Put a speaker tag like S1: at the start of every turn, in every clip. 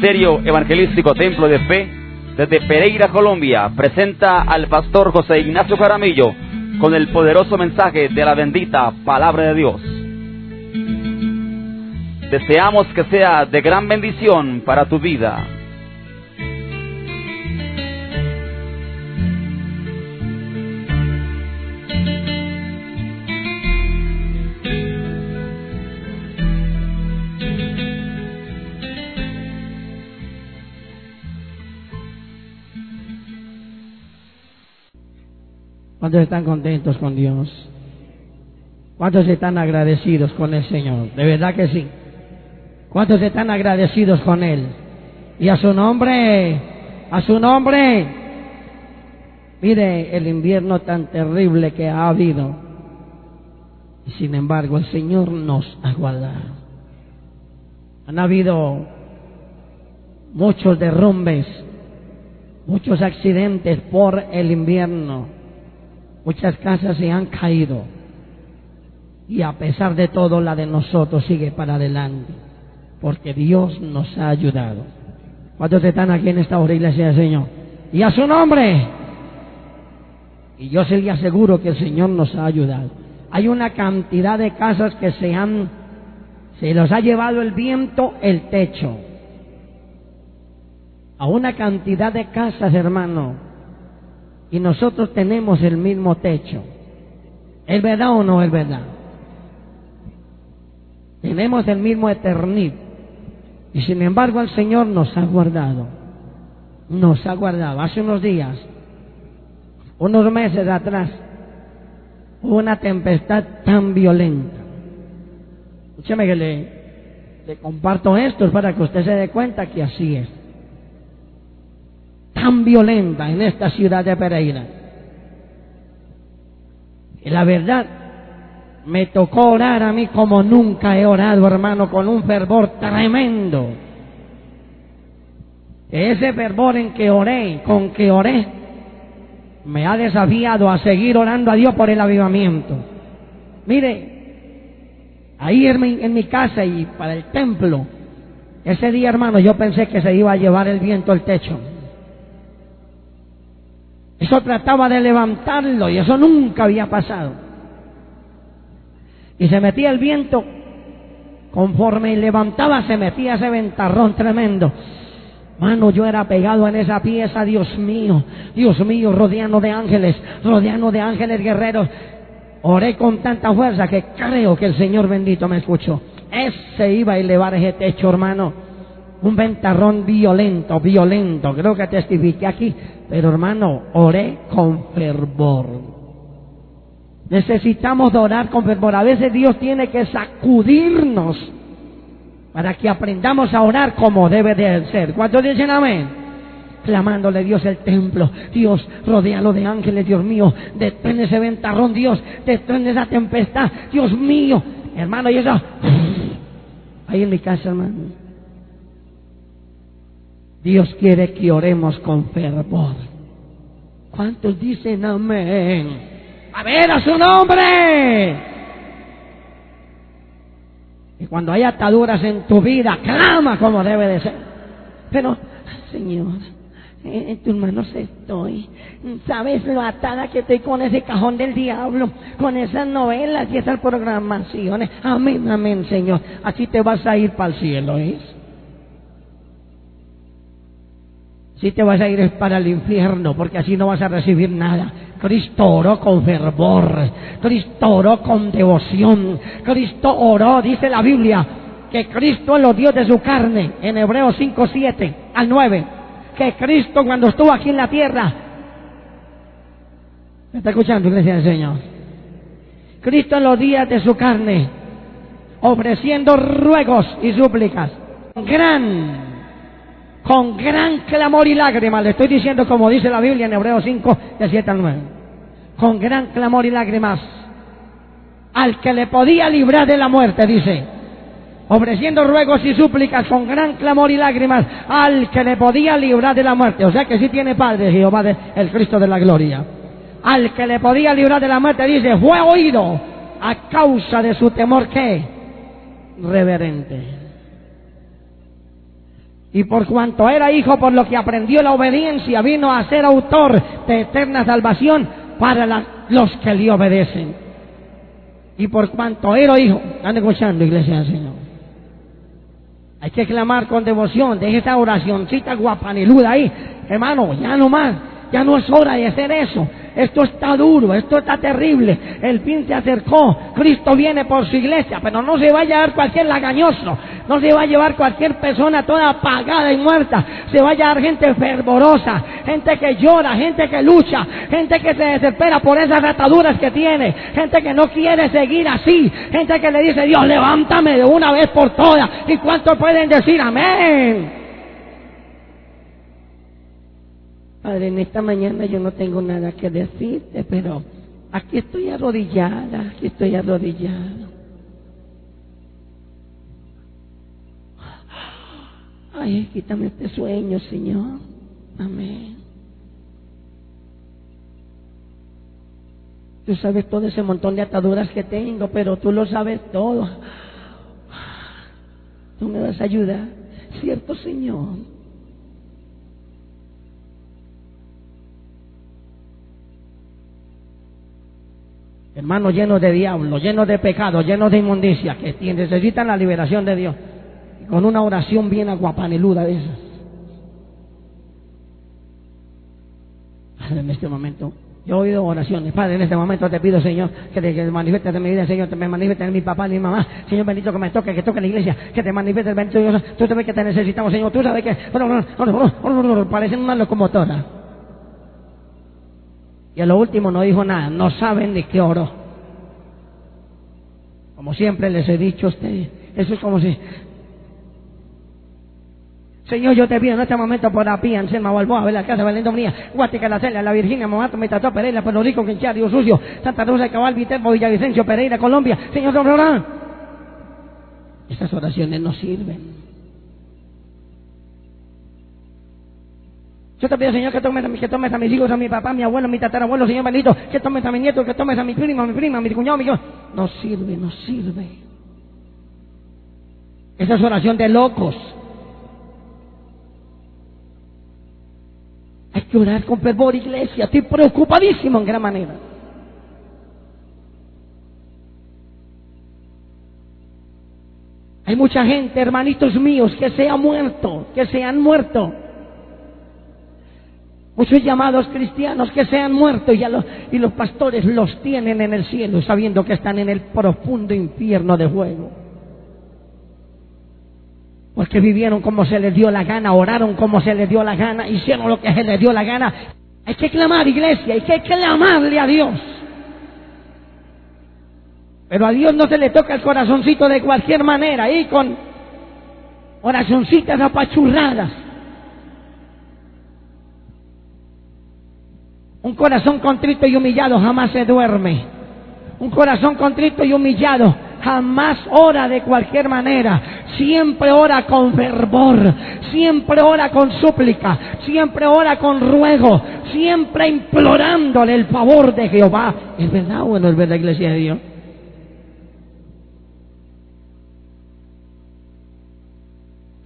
S1: Ministerio Evangelístico Templo de Fe, desde Pereira, Colombia, presenta al pastor José Ignacio Caramillo con el poderoso mensaje de la bendita palabra de Dios. Deseamos que sea de gran bendición para tu vida.
S2: ¿Cuántos están contentos con Dios? ¿Cuántos están agradecidos con el Señor? De verdad que sí. ¿Cuántos están agradecidos con Él? Y a su nombre, a su nombre. Mire el invierno tan terrible que ha habido. Y sin embargo el Señor nos ha. Han habido muchos derrumbes, muchos accidentes por el invierno. Muchas casas se han caído. Y a pesar de todo, la de nosotros sigue para adelante. Porque Dios nos ha ayudado. ¿Cuántos están aquí en esta hora, iglesia del Señor? Y a su nombre. Y yo se le aseguro que el Señor nos ha ayudado. Hay una cantidad de casas que se han, se los ha llevado el viento, el techo. A una cantidad de casas, hermano. Y nosotros tenemos el mismo techo. ¿Es verdad o no es verdad? Tenemos el mismo eternid. Y sin embargo el Señor nos ha guardado. Nos ha guardado. Hace unos días, unos meses atrás, hubo una tempestad tan violenta. Escúcheme que le, le comparto esto para que usted se dé cuenta que así es. Tan violenta en esta ciudad de Pereira. Y la verdad, me tocó orar a mí como nunca he orado, hermano, con un fervor tremendo. Ese fervor en que oré, con que oré, me ha desafiado a seguir orando a Dios por el avivamiento. Mire, ahí en mi, en mi casa y para el templo, ese día, hermano, yo pensé que se iba a llevar el viento al techo. Eso trataba de levantarlo y eso nunca había pasado. Y se metía el viento, conforme levantaba se metía ese ventarrón tremendo. Mano, yo era pegado en esa pieza, Dios mío, Dios mío, rodeando de ángeles, rodeando de ángeles guerreros. Oré con tanta fuerza que creo que el Señor bendito me escuchó. Ese iba a elevar ese techo, hermano. Un ventarrón violento, violento. Creo que testifiqué aquí. Pero hermano, oré con fervor. Necesitamos orar con fervor. A veces Dios tiene que sacudirnos para que aprendamos a orar como debe de ser. ¿Cuántos dicen amén? Clamándole Dios el templo. Dios, rodealo de ángeles, Dios mío. Detén ese ventarrón, Dios. Detén esa tempestad, Dios mío. Hermano, y eso. Ahí en mi casa, hermano. Dios quiere que oremos con fervor. ¿Cuántos dicen amén? A ver a su nombre. Y cuando hay ataduras en tu vida, clama como debe de ser. Pero, Señor, en tus manos estoy. ¿Sabes lo atada que estoy con ese cajón del diablo? Con esas novelas y esas programaciones. Amén, amén, Señor. Así te vas a ir para el cielo, ¿es? Si te vas a ir es para el infierno, porque así no vas a recibir nada. Cristo oró con fervor, Cristo oró con devoción, Cristo oró, dice la Biblia, que Cristo lo dio de su carne, en Hebreos 5, 7 al 9, que Cristo cuando estuvo aquí en la tierra, ¿me está escuchando, iglesia del Señor? Cristo en los días de su carne, ofreciendo ruegos y súplicas, gran con gran clamor y lágrimas. Le estoy diciendo como dice la Biblia en Hebreos 5, de 7 al 9. Con gran clamor y lágrimas. Al que le podía librar de la muerte, dice. Ofreciendo ruegos y súplicas con gran clamor y lágrimas al que le podía librar de la muerte. O sea que sí tiene Padre Jehová, el Cristo de la gloria. Al que le podía librar de la muerte, dice, fue oído a causa de su temor que reverente. Y por cuanto era hijo, por lo que aprendió la obediencia, vino a ser autor de eterna salvación para los que le obedecen. Y por cuanto era hijo, están escuchando, iglesia del Señor. Hay que clamar con devoción, deje esa oracioncita guapaniluda ahí. Hermano, ya no más, ya no es hora de hacer eso. Esto está duro, esto está terrible. El fin se acercó, Cristo viene por su iglesia, pero no se va a llevar cualquier lagañoso, no se va a llevar cualquier persona toda apagada y muerta. Se va a llevar gente fervorosa, gente que llora, gente que lucha, gente que se desespera por esas ataduras que tiene, gente que no quiere seguir así, gente que le dice, Dios, levántame de una vez por todas. ¿Y cuántos pueden decir amén? Padre, en esta mañana yo no tengo nada que decirte, pero aquí estoy arrodillada, aquí estoy arrodillado. Ay, quítame este sueño, Señor. Amén. Tú sabes todo ese montón de ataduras que tengo, pero tú lo sabes todo. Tú me vas a ayudar, ¿cierto, Señor? Hermanos llenos de diablo, llenos de pecado, llenos de inmundicia, que necesitan la liberación de Dios. Y con una oración bien aguapaneluda de esas. Padre, en este momento, yo he oído oraciones. Padre, en este momento te pido, Señor, que te, que te manifiestes en mi vida, Señor, que me manifiestes en mi papá, en mi mamá. Señor bendito, que me toque, que toque la iglesia, que te manifiestes, bendito Dios. Tú sabes que te necesitamos, Señor. Tú sabes que parecen una locomotora. Y a lo último no dijo nada, no saben ni qué oró. Como siempre les he dicho a ustedes, eso es como si... Señor, yo te pido en este momento por la pía, en Selma Balboa, Vela Casa, Valendo Mía, Guatica, La Celia, La Virginia, Momato, Metató, Pereira, Puerto Rico, Quinchá, Río Sucio, Santa Rosa, Cabal, Viterbo, Villavicencio, Pereira, Colombia. Señor, orarán. Estas oraciones no sirven. Yo te pido, Señor, que tomes, que tomes a mis hijos, a mi papá, a mi abuelo, a mi tatarabuelo, Señor bendito, que tomes a mi nieto, que tomes a mi primo, a mi prima, a mi cuñado, a mi hijo. No sirve, no sirve. Esa es oración de locos. Hay que orar con fervor, iglesia. Estoy preocupadísimo en gran manera. Hay mucha gente, hermanitos míos, que se ha muerto, que se han muerto. Muchos llamados cristianos que se han muerto y, los, y los pastores los tienen en el cielo sabiendo que están en el profundo infierno de fuego. Porque vivieron como se les dio la gana, oraron como se les dio la gana, hicieron lo que se les dio la gana. Hay que clamar, iglesia, hay que clamarle a Dios. Pero a Dios no se le toca el corazoncito de cualquier manera, y con oracioncitas apachurradas. Un corazón contrito y humillado jamás se duerme. Un corazón contrito y humillado jamás ora de cualquier manera. Siempre ora con fervor. Siempre ora con súplica. Siempre ora con ruego. Siempre implorándole el favor de Jehová. ¿Es verdad o no es verdad, iglesia de Dios?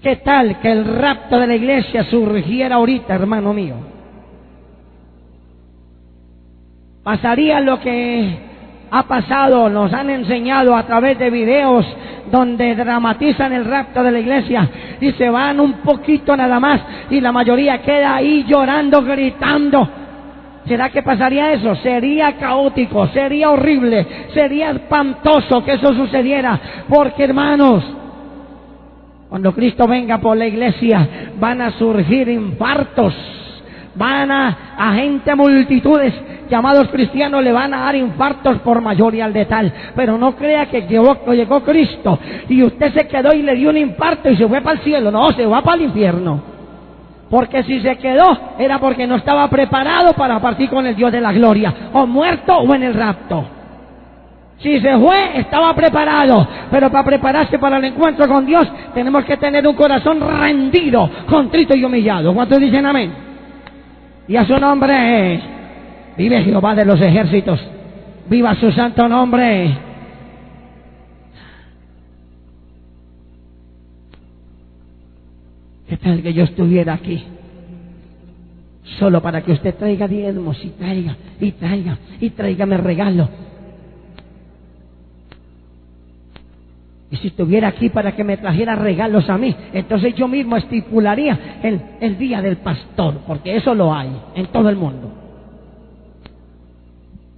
S2: ¿Qué tal que el rapto de la iglesia surgiera ahorita, hermano mío? Pasaría lo que ha pasado, nos han enseñado a través de videos donde dramatizan el rapto de la iglesia y se van un poquito nada más y la mayoría queda ahí llorando, gritando. ¿Será que pasaría eso? Sería caótico, sería horrible, sería espantoso que eso sucediera, porque hermanos, cuando Cristo venga por la iglesia van a surgir infartos, van a, a gente, multitudes llamados cristianos le van a dar infartos por mayoría al de tal. Pero no crea que llegó, llegó Cristo y usted se quedó y le dio un infarto y se fue para el cielo. No, se va para el infierno. Porque si se quedó era porque no estaba preparado para partir con el Dios de la gloria. O muerto o en el rapto. Si se fue, estaba preparado. Pero para prepararse para el encuentro con Dios, tenemos que tener un corazón rendido, contrito y humillado. ¿Cuántos dicen amén? Y a su nombre, vive Jehová de los ejércitos. Viva su santo nombre. ¿Qué tal que yo estuviera aquí? Solo para que usted traiga diezmos y traiga, y traiga, y tráigame regalo. Y si estuviera aquí para que me trajera regalos a mí, entonces yo mismo estipularía el, el día del pastor, porque eso lo hay en todo el mundo.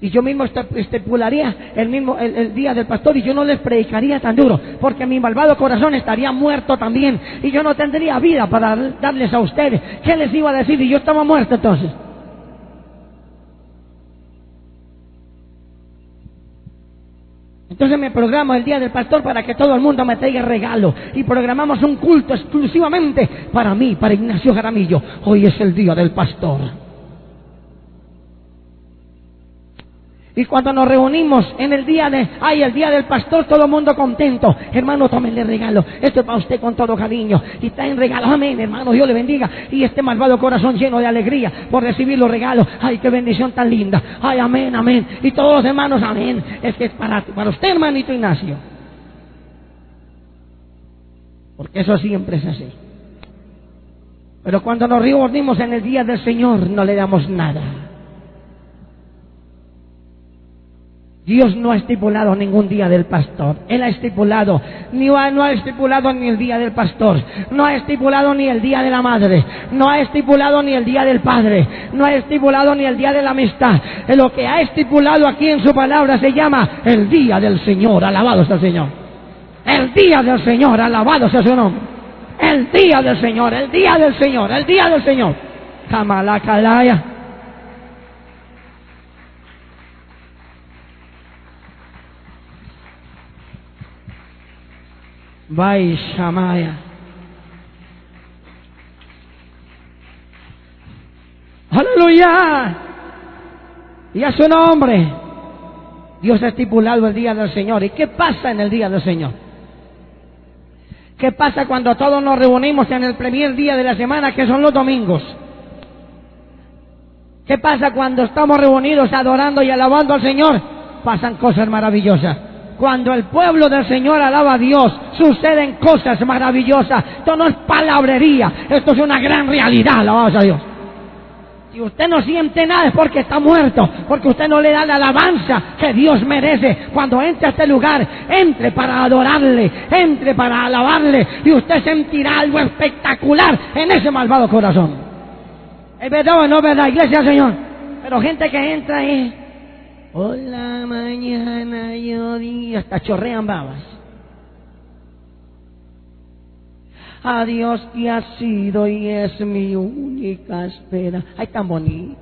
S2: Y yo mismo estipularía el mismo el, día del pastor y yo no les predicaría tan duro, porque mi malvado corazón estaría muerto también y yo no tendría vida para darles a ustedes. ¿Qué les iba a decir? Y yo estaba muerto entonces. Entonces me programo el día del pastor para que todo el mundo me traiga regalo. Y programamos un culto exclusivamente para mí, para Ignacio Jaramillo. Hoy es el día del pastor. Y cuando nos reunimos en el día de, ay, el día del pastor, todo el mundo contento. Hermano, tómenle regalo. Esto es para usted con todo cariño. Y traen regalo. Amén, hermano. Dios le bendiga. Y este malvado corazón lleno de alegría por recibir los regalos. Ay, qué bendición tan linda. Ay, amén, amén. Y todos los hermanos, amén. Es que es para, para usted, hermanito Ignacio. Porque eso siempre es así. Pero cuando nos reunimos en el día del Señor, no le damos nada. Dios no ha estipulado ningún día del pastor. Él ha estipulado, ni no ha estipulado ni el día del pastor, no ha estipulado ni el día de la madre, no ha estipulado ni el día del padre, no ha estipulado ni el día de la amistad. Lo que ha estipulado aquí en su palabra se llama el día del Señor. Alabado sea el Señor. El día del Señor, alabado sea su nombre. El día del Señor, el día del Señor, el día del Señor. Kamalakadaya. Vai Shamaya. Aleluya. Y a su nombre. Dios ha estipulado el día del Señor. ¿Y qué pasa en el día del Señor? ¿Qué pasa cuando todos nos reunimos en el primer día de la semana, que son los domingos? ¿Qué pasa cuando estamos reunidos adorando y alabando al Señor? Pasan cosas maravillosas. Cuando el pueblo del Señor alaba a Dios, suceden cosas maravillosas. Esto no es palabrería, esto es una gran realidad, alabamos a Dios. Si usted no siente nada es porque está muerto, porque usted no le da la alabanza que Dios merece. Cuando entre a este lugar, entre para adorarle, entre para alabarle, y usted sentirá algo espectacular en ese malvado corazón. ¿Es verdad o no es verdad, iglesia, Señor? Pero gente que entra ahí Hola, mañana yo di, hasta chorrean babas. Adiós que ha sido y es mi única espera. Ay, tan bonito.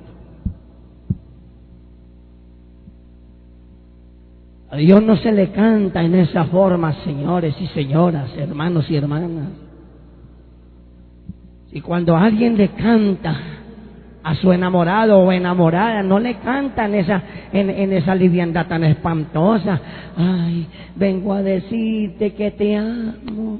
S2: A Dios no se le canta en esa forma, señores y señoras, hermanos y hermanas. Y cuando alguien le canta, a su enamorado o enamorada, no le cantan esa, en, esa liviandad tan espantosa. Ay, vengo a decirte que te amo.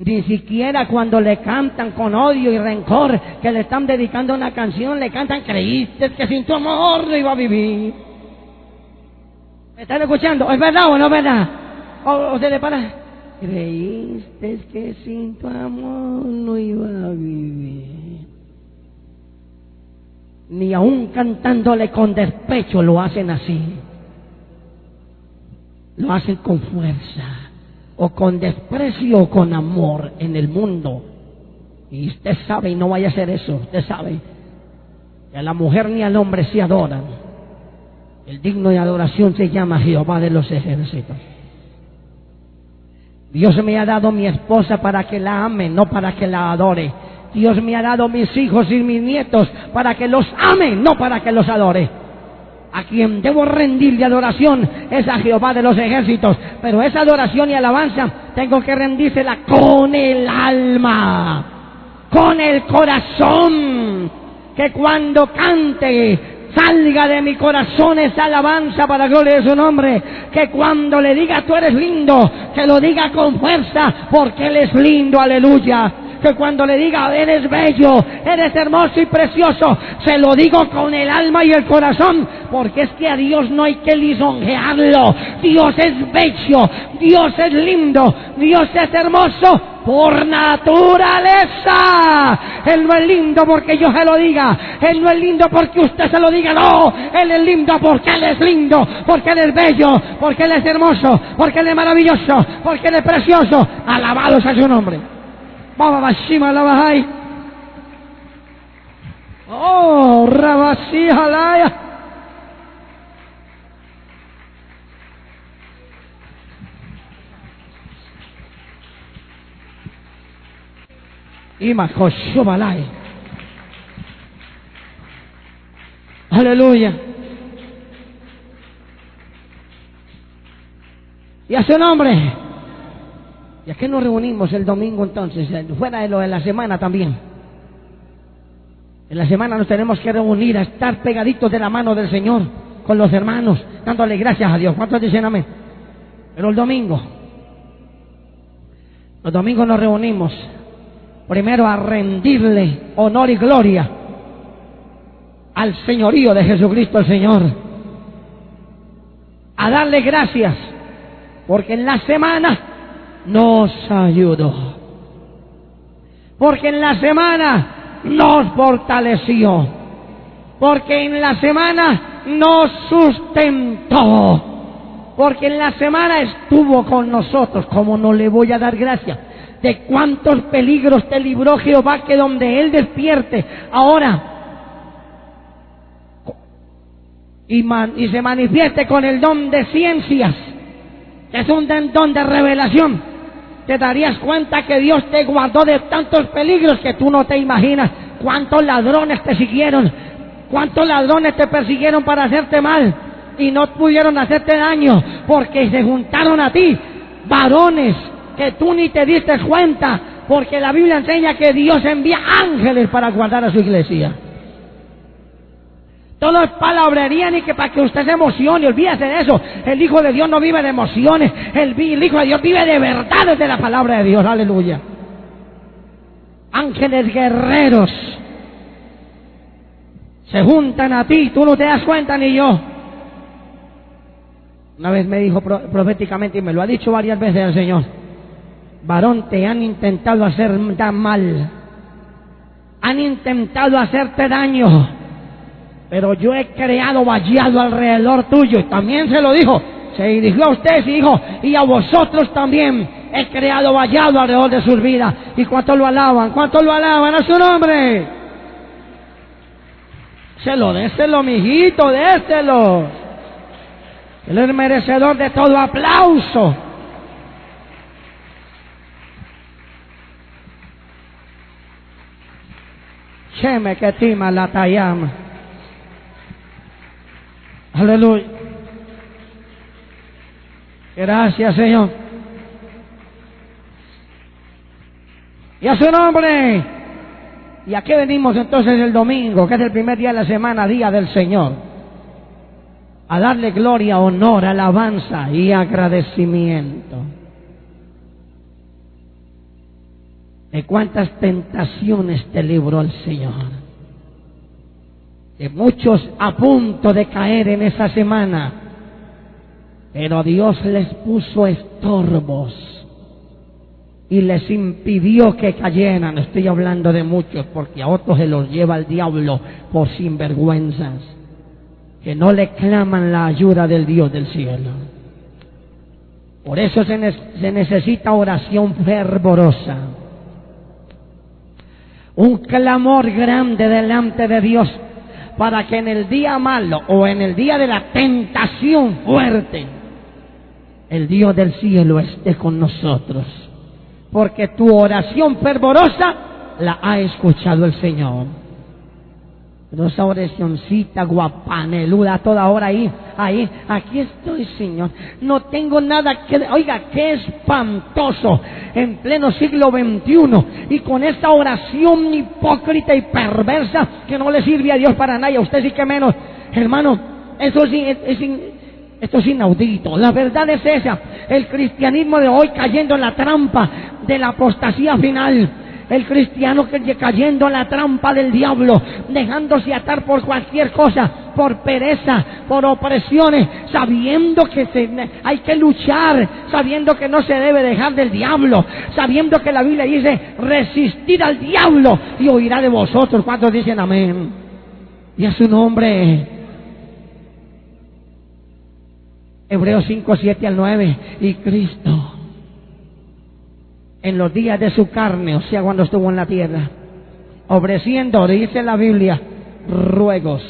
S2: Ni siquiera cuando le cantan con odio y rencor, que le están dedicando una canción, le cantan, creíste que sin tu amor no iba a vivir. ¿Me están escuchando? ¿Es verdad o no es verdad? ¿O, se le para? Creíste que sin tu amor no iba a vivir ni aún cantándole con despecho lo hacen así. Lo hacen con fuerza, o con desprecio, o con amor en el mundo. Y usted sabe, y no vaya a hacer eso, usted sabe, que a la mujer ni al hombre se adoran. El digno de adoración se llama Jehová de los ejércitos. Dios me ha dado mi esposa para que la ame, no para que la adore. Dios me ha dado mis hijos y mis nietos para que los ame, no para que los adore. A quien debo rendir de adoración es a Jehová de los ejércitos. Pero esa adoración y alabanza tengo que rendírsela con el alma, con el corazón. Que cuando cante salga de mi corazón esa alabanza para gloria de su nombre. Que cuando le diga tú eres lindo, que lo diga con fuerza porque Él es lindo, aleluya que cuando le diga, eres bello, eres hermoso y precioso, se lo digo con el alma y el corazón, porque es que a Dios no hay que lisonjearlo. Dios es bello, Dios es lindo, Dios es hermoso por naturaleza. Él no es lindo porque yo se lo diga. Él no es lindo porque usted se lo diga. No, Él es lindo porque Él es lindo. Porque Él es bello. Porque Él es hermoso. Porque Él es maravilloso. Porque Él es precioso. Alabado sea su nombre. Bababashima la Oh, Rabasí Jalaya. Ima Balai. Aleluya. Y a su nombre. ¿Y a qué nos reunimos el domingo entonces? Fuera de lo de la semana también. En la semana nos tenemos que reunir a estar pegaditos de la mano del Señor con los hermanos, dándole gracias a Dios. ¿Cuántos dicen amén? Pero el domingo, los domingos nos reunimos primero a rendirle honor y gloria al señorío de Jesucristo el Señor. A darle gracias porque en la semana nos ayudó. Porque en la semana nos fortaleció. Porque en la semana nos sustentó. Porque en la semana estuvo con nosotros. como no le voy a dar gracias? De cuántos peligros te libró Jehová que donde Él despierte. Ahora. Y, y se manifieste con el don de ciencias. es un don de revelación te darías cuenta que Dios te guardó de tantos peligros que tú no te imaginas. Cuántos ladrones te siguieron, cuántos ladrones te persiguieron para hacerte mal y no pudieron hacerte daño porque se juntaron a ti varones que tú ni te diste cuenta porque la Biblia enseña que Dios envía ángeles para guardar a su iglesia. Todo es palabrería ni que para que usted se emocione, olvídese de eso. El Hijo de Dios no vive de emociones, el, Hijo de Dios vive de verdades de la palabra de Dios, aleluya. Ángeles guerreros se juntan a ti, tú no te das cuenta ni yo. Una vez me dijo proféticamente y me lo ha dicho varias veces el Señor, varón, te han intentado hacer mal, han intentado hacerte daño pero yo he creado vallado alrededor tuyo. Y también se lo dijo, se dirigió a ustedes y dijo, y a vosotros también he creado vallado alrededor de sus vidas. ¿Y cuánto lo alaban? ¿Cuánto lo alaban a su nombre? Se lo déselo, mijito, déselo. Él es merecedor de todo aplauso. Cheme que tima la tayama. Aleluya. Gracias, Señor. Y a su nombre. ¿Y a qué venimos entonces el domingo, que es el primer día de la semana, día del Señor? A darle gloria, honor, alabanza y agradecimiento. ¿De cuántas tentaciones te libró el Señor? Muchos a punto de caer en esa semana, pero Dios les puso estorbos y les impidió que cayeran. Estoy hablando de muchos porque a otros se los lleva el diablo por sinvergüenzas, que no le claman la ayuda del Dios del cielo. Por eso se, se necesita oración fervorosa, un clamor grande delante de Dios para que en el día malo o en el día de la tentación fuerte, el Dios del cielo esté con nosotros. Porque tu oración fervorosa la ha escuchado el Señor. Pero esa oracióncita guapaneluda toda hora ahí, ahí, aquí estoy, Señor. No tengo nada que... Oiga, qué espantoso en pleno siglo XXI y con esta oración hipócrita y perversa que no le sirve a Dios para nada, a usted sí que menos. Hermano, eso es, esto es inaudito. La verdad es esa. El cristianismo de hoy cayendo en la trampa de la apostasía final el cristiano que cayendo en la trampa del diablo, dejándose atar por cualquier cosa, por pereza, por opresiones, sabiendo que hay que luchar, sabiendo que no se debe dejar del diablo, sabiendo que la Biblia dice resistir al diablo y oirá de vosotros. ¿Cuántos dicen amén? Y a su nombre. Hebreos 5, 7 al 9. Y Cristo, en los días de su carne, o sea, cuando estuvo en la tierra, ofreciendo, dice la Biblia, ruegos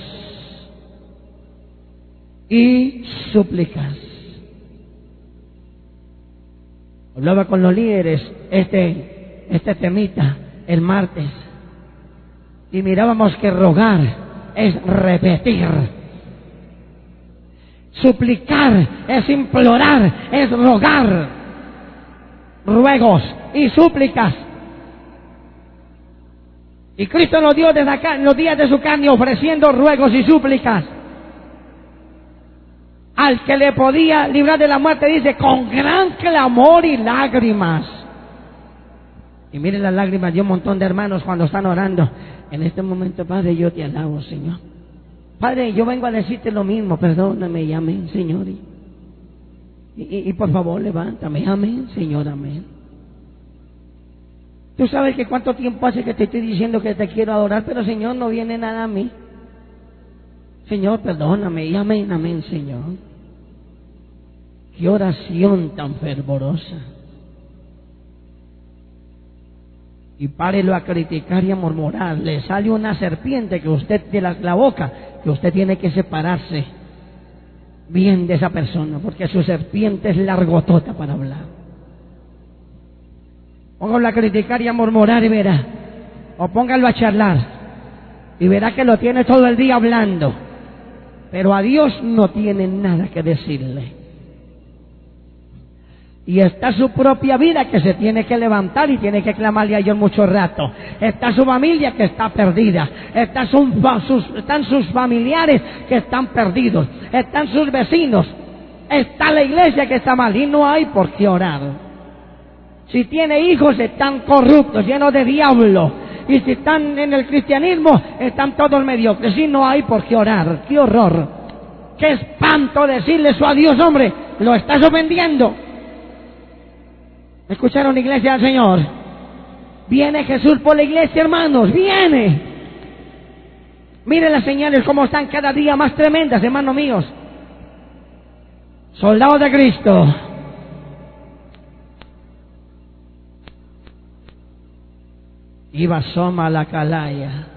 S2: y súplicas. Hablaba con los líderes este, este temita el martes y mirábamos que rogar es repetir. Suplicar es implorar, es rogar. Ruegos y súplicas. Y Cristo nos dio desde acá, en los días de su carne, ofreciendo ruegos y súplicas. Al que le podía librar de la muerte, dice, con gran clamor y lágrimas. Y miren las lágrimas de un montón de hermanos cuando están orando. En este momento, Padre, yo te alabo, Señor. Padre, yo vengo a decirte lo mismo, perdóname y amén, Señor. Y, y- por favor, levántame, amén, Señor, amén. Tú sabes que cuánto tiempo hace que te estoy diciendo que te quiero adorar, pero Señor, no viene nada a mí. Señor, perdóname y amén, amén, Señor. Qué oración tan fervorosa. Y párelo a criticar y a murmurar. Le sale una serpiente que usted de la boca, que usted tiene que separarse bien de esa persona, porque su serpiente es largotota para hablar. Póngalo a criticar y a murmurar y verá. O póngalo a charlar y verá que lo tiene todo el día hablando. Pero a Dios no tiene nada que decirle. Y está su propia vida que se tiene que levantar y tiene que clamarle a Dios mucho rato. Está su familia que está perdida. Están sus familiares que están perdidos. Están sus vecinos. Está la iglesia que está mal y no hay por qué orar. Si tiene hijos están corruptos, llenos de diablo. Y si están en el cristianismo están todos mediocres y no hay por qué orar. ¡Qué horror! ¡Qué espanto decirle eso a Dios, hombre! Lo estás ofendiendo. ¿Escucharon iglesia del Señor? Viene Jesús por la iglesia, hermanos, viene. Miren las señales como están cada día más tremendas, hermanos míos. Soldados de Cristo. Iba Soma la Calaya.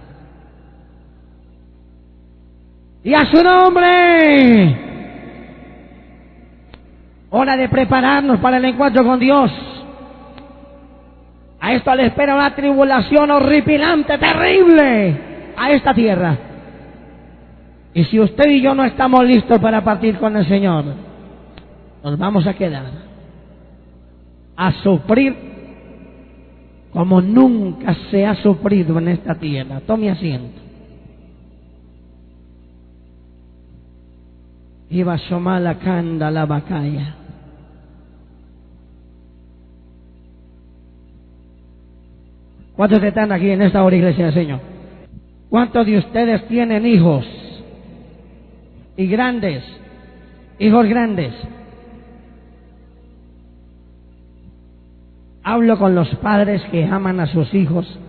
S2: Y a su nombre. Hora de prepararnos para el encuentro con Dios. A esto le espera una tribulación horripilante, terrible, a esta tierra. Y si usted y yo no estamos listos para partir con el Señor, nos vamos a quedar a sufrir como nunca se ha sufrido en esta tierra. Tome asiento. Iba Somala Kanda la Bacaya. ¿Cuántos están aquí en esta hora, iglesia del Señor? ¿Cuántos de ustedes tienen hijos? Y grandes, hijos grandes. Hablo con los padres que aman a sus hijos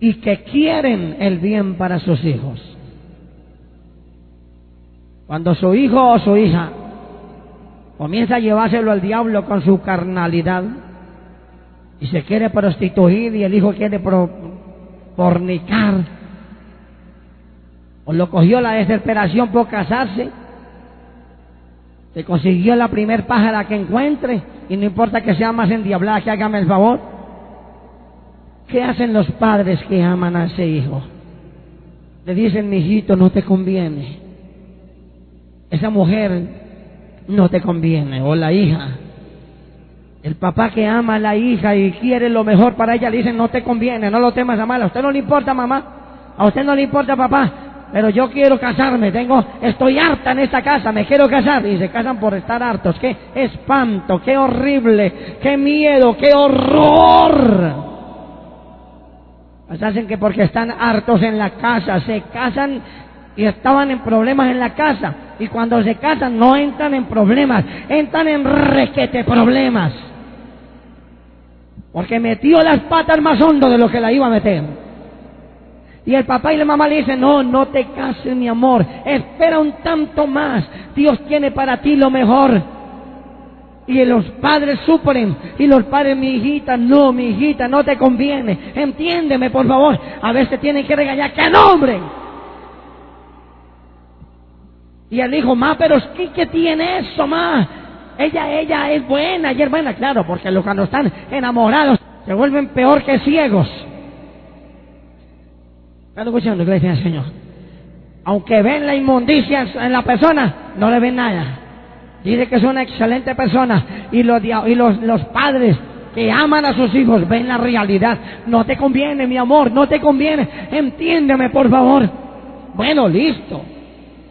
S2: y que quieren el bien para sus hijos. Cuando su hijo o su hija comienza a llevárselo al diablo con su carnalidad y se quiere prostituir y el hijo quiere fornicar o lo cogió la desesperación por casarse, se consiguió la primer pájara que encuentre y no importa que sea más endiablada que hágame el favor. ¿Qué hacen los padres que aman a ese hijo? Le dicen, mijito, no te conviene. Esa mujer no te conviene. O la hija. El papá que ama a la hija y quiere lo mejor para ella le dicen, no te conviene, no lo temas a mal. A usted no le importa, mamá. A usted no le importa, papá. Pero yo quiero casarme, tengo, estoy harta en esta casa, me quiero casar. Y se casan por estar hartos. Qué espanto, qué horrible, qué miedo, qué horror. Pues hacen que porque están hartos en la casa, se casan y estaban en problemas en la casa. Y cuando se casan no entran en problemas, entran en requete problemas. Porque metió las patas más hondo de lo que la iba a meter. Y el papá y la mamá le dicen, no, no te cases, mi amor, espera un tanto más, Dios tiene para ti lo mejor. Y los padres sufren, y los padres, mi hijita, no, mi hijita, no te conviene, entiéndeme, por favor, a veces tienen que regañar, que nombre. Y él dijo, ma, pero ¿qué, qué tiene eso, ma? Ella, ella es buena, y es buena, claro, porque los cuando están enamorados se vuelven peor que ciegos. ¿Están escuchando el Señor? Aunque ven la inmundicia en la persona, no le ven nada. Dice que es una excelente persona. Y los, y los, los padres que aman a sus hijos ven la realidad. No te conviene, mi amor, no te conviene. Entiéndeme, por favor. Bueno, listo.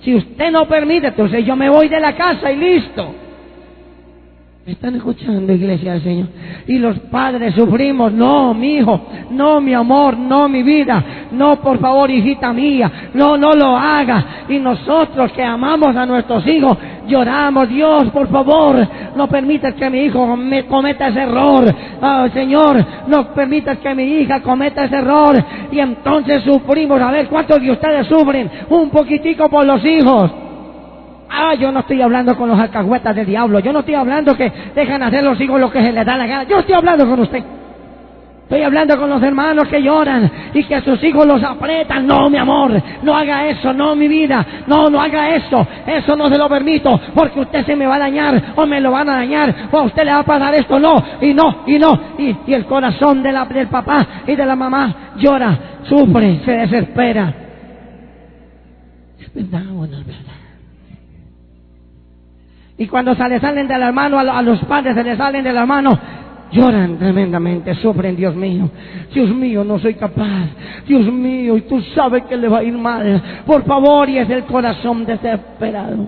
S2: Si usted no permite, entonces yo me voy de la casa y listo. ¿Me están escuchando, iglesia del Señor? Y los padres sufrimos, no, mi hijo, no, mi amor, no, mi vida, no, por favor, hijita mía, no, no lo haga. Y nosotros que amamos a nuestros hijos, lloramos, Dios, por favor, no permitas que mi hijo me cometa ese error. Oh, Señor, no permitas que mi hija cometa ese error. Y entonces sufrimos, a ver, ¿cuántos de ustedes sufren? Un poquitico por los hijos. Ah, yo no estoy hablando con los alcahuetas del diablo. Yo no estoy hablando que dejan hacer los hijos lo que se les da la gana. Yo estoy hablando con usted. Estoy hablando con los hermanos que lloran y que a sus hijos los apretan. No, mi amor, no haga eso, no, mi vida, no, no haga eso. Eso no se lo permito porque usted se me va a dañar o me lo van a dañar o a usted le va a pasar esto. No, y no, y no. Y, el corazón del papá y de la mamá llora, sufre, se desespera. Es verdad. Y cuando se le salen de la mano a los padres, se les salen de la mano, lloran tremendamente, sufren, Dios mío. Dios mío, no soy capaz. Dios mío, y tú sabes que le va a ir mal. Por favor, y es el corazón desesperado.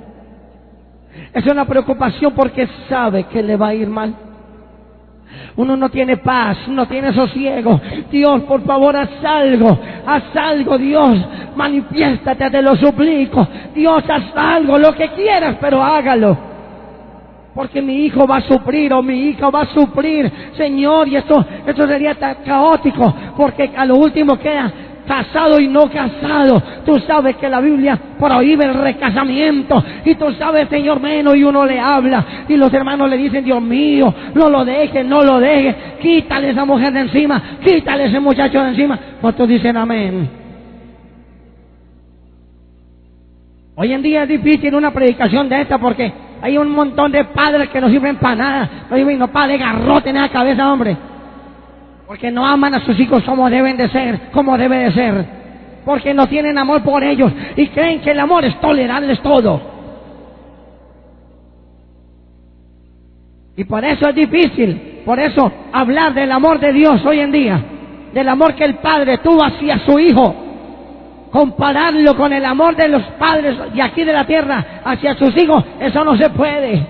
S2: Es una preocupación porque sabe que le va a ir mal. Uno no tiene paz, no tiene sosiego. Dios, por favor, haz algo, haz algo, Dios, manifiéstate, te lo suplico. Dios, haz algo, lo que quieras, pero hágalo porque mi hijo va a sufrir o mi hija va a sufrir, Señor, y esto, esto sería tan caótico, porque a lo último queda casado y no casado. Tú sabes que la Biblia prohíbe el recasamiento. Y tú sabes, Señor, menos y uno le habla. Y los hermanos le dicen, Dios mío, no lo dejes, no lo dejes. Quítale esa mujer de encima, quítale ese muchacho de encima. Otros dicen amén. Hoy en día es difícil una predicación de esta porque hay un montón de padres que no sirven para nada. No sirven no para de garrote en la cabeza, hombre. Porque no aman a sus hijos como deben de ser, como debe de ser. Porque no tienen amor por ellos y creen que el amor es tolerarles todo. Y por eso es difícil, por eso hablar del amor de Dios hoy en día, del amor que el Padre tuvo hacia su Hijo, compararlo con el amor de los padres de aquí de la tierra hacia sus hijos, eso no se puede.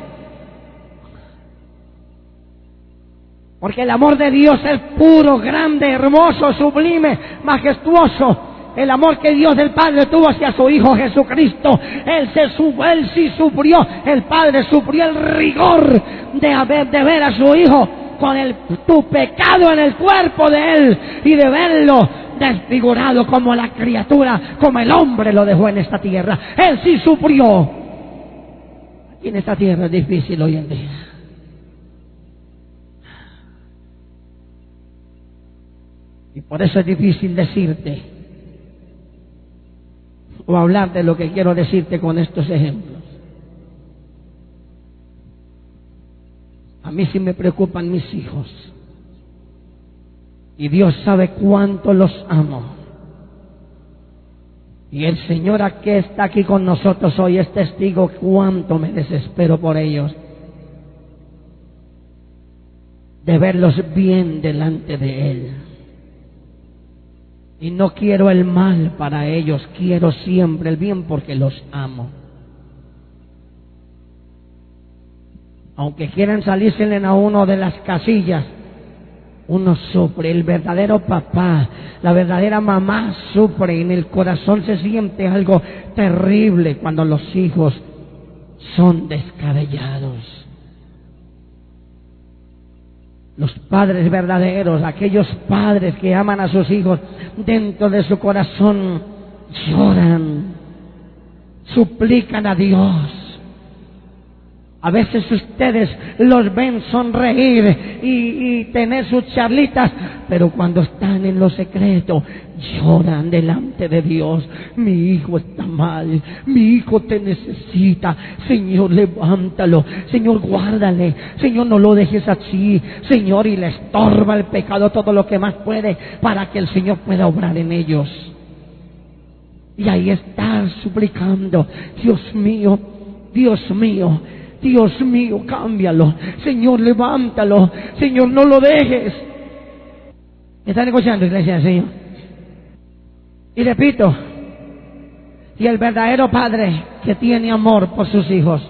S2: Porque el amor de Dios es puro, grande, hermoso, sublime, majestuoso. El amor que Dios del Padre tuvo hacia su Hijo Jesucristo. Él, se, él sí sufrió, el Padre sufrió el rigor de, haber, de ver a su Hijo con el, tu pecado en el cuerpo de Él y de verlo desfigurado como la criatura, como el hombre lo dejó en esta tierra. Él sí sufrió. Aquí en esta tierra es difícil hoy en día. Y por eso es difícil decirte o hablar de lo que quiero decirte con estos ejemplos. A mí sí me preocupan mis hijos. Y Dios sabe cuánto los amo. Y el Señor que está aquí con nosotros hoy es testigo cuánto me desespero por ellos. De verlos bien delante de Él. Y no quiero el mal para ellos, quiero siempre el bien porque los amo. Aunque quieran salirse a uno de las casillas, uno sufre, el verdadero papá, la verdadera mamá sufre, en el corazón se siente algo terrible cuando los hijos son descabellados. Los padres verdaderos, aquellos padres que aman a sus hijos, dentro de su corazón lloran, suplican a Dios a veces ustedes los ven sonreír y, tener sus charlitas, pero cuando están en lo secreto, lloran delante de Dios. Mi hijo está mal, mi hijo te necesita. Señor, levántalo. Señor, guárdale. Señor, no lo dejes así. Señor, y le estorba el pecado todo lo que más puede para que el Señor pueda obrar en ellos. Y ahí está suplicando, Dios mío, Dios mío, Dios mío, cámbialo. Señor, levántalo. Señor, no lo dejes. ¿Me está negociando, iglesia Señor? Y repito, y el verdadero padre que tiene amor por sus hijos,